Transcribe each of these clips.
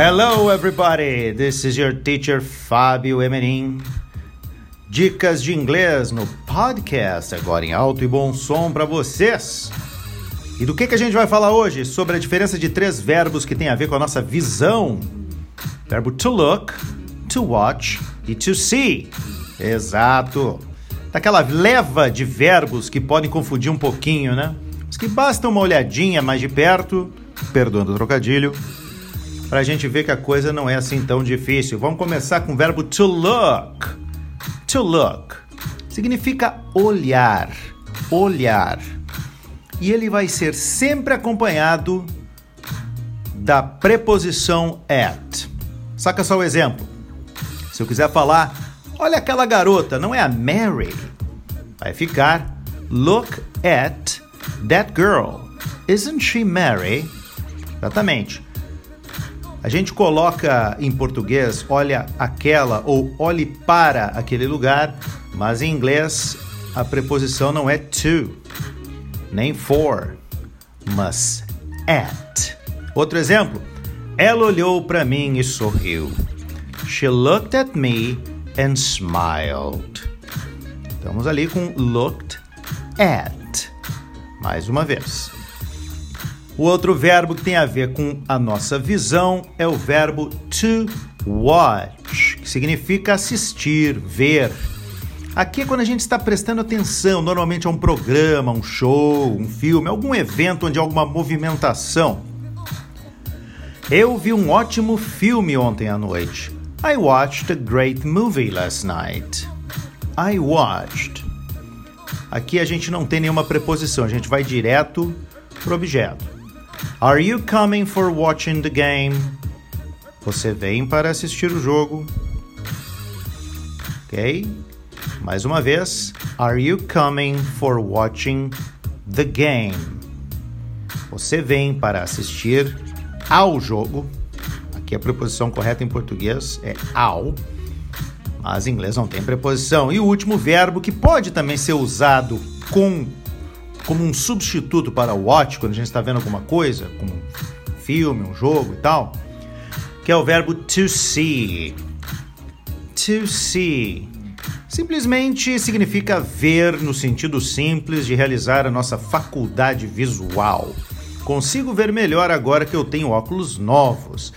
Hello, everybody. This is your teacher Fábio Emerim. Dicas de inglês no podcast, agora em alto e bom som para vocês. E do que, que a gente vai falar hoje? Sobre a diferença de três verbos que tem a ver com a nossa visão: verbo to look, to watch e to see. Exato. Daquela leva de verbos que podem confundir um pouquinho, né? Mas que basta uma olhadinha mais de perto, perdoando o trocadilho, para a gente ver que a coisa não é assim tão difícil. Vamos começar com o verbo to look. To look significa olhar, olhar. E ele vai ser sempre acompanhado da preposição at. Saca só o exemplo. Se eu quiser falar, olha aquela garota, não é a Mary. Vai ficar look at that girl. Isn't she Mary? Exatamente. A gente coloca em português olha aquela ou olhe para aquele lugar, mas em inglês a preposição não é to, nem for, mas at. Outro exemplo. Ela olhou para mim e sorriu. She looked at me and smiled. Estamos ali com looked at. Mais uma vez. O outro verbo que tem a ver com a nossa visão é o verbo to watch, que significa assistir, ver. Aqui é quando a gente está prestando atenção, normalmente a um programa, um show, um filme, algum evento onde há alguma movimentação. Eu vi um ótimo filme ontem à noite. I watched a great movie last night. I watched. Aqui a gente não tem nenhuma preposição, a gente vai direto pro objeto. Are you coming for watching the game? Você vem para assistir o jogo. Ok? Mais uma vez. Are you coming for watching the game? Você vem para assistir ao jogo. Aqui a preposição correta em português é ao, mas em inglês não tem preposição. E o último verbo que pode também ser usado com como um substituto para o watch, quando a gente está vendo alguma coisa, como um filme, um jogo e tal, que é o verbo to see. To see. Simplesmente significa ver no sentido simples de realizar a nossa faculdade visual. Consigo ver melhor agora que eu tenho óculos novos.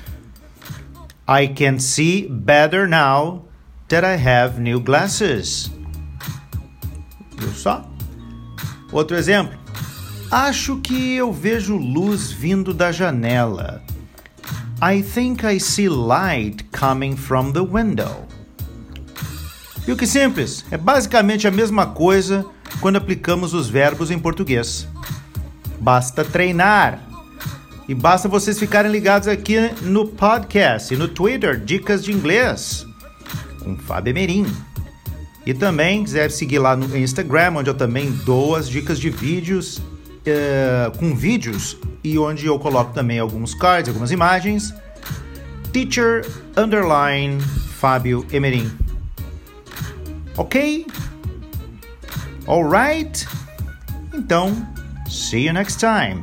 I can see better now that I have new glasses. Viu só? Outro exemplo. Acho que eu vejo luz vindo da janela. I think I see light coming from the window. Viu que simples? É basicamente a mesma coisa quando aplicamos os verbos em português. Basta treinar. E basta vocês ficarem ligados aqui no podcast e no Twitter Dicas de Inglês com Fábio Merim. E também quiser seguir lá no Instagram, onde eu também dou as dicas de vídeos uh, com vídeos e onde eu coloco também alguns cards, algumas imagens. Teacher underline Fábio Emerim. Ok? Alright? Então, see you next time.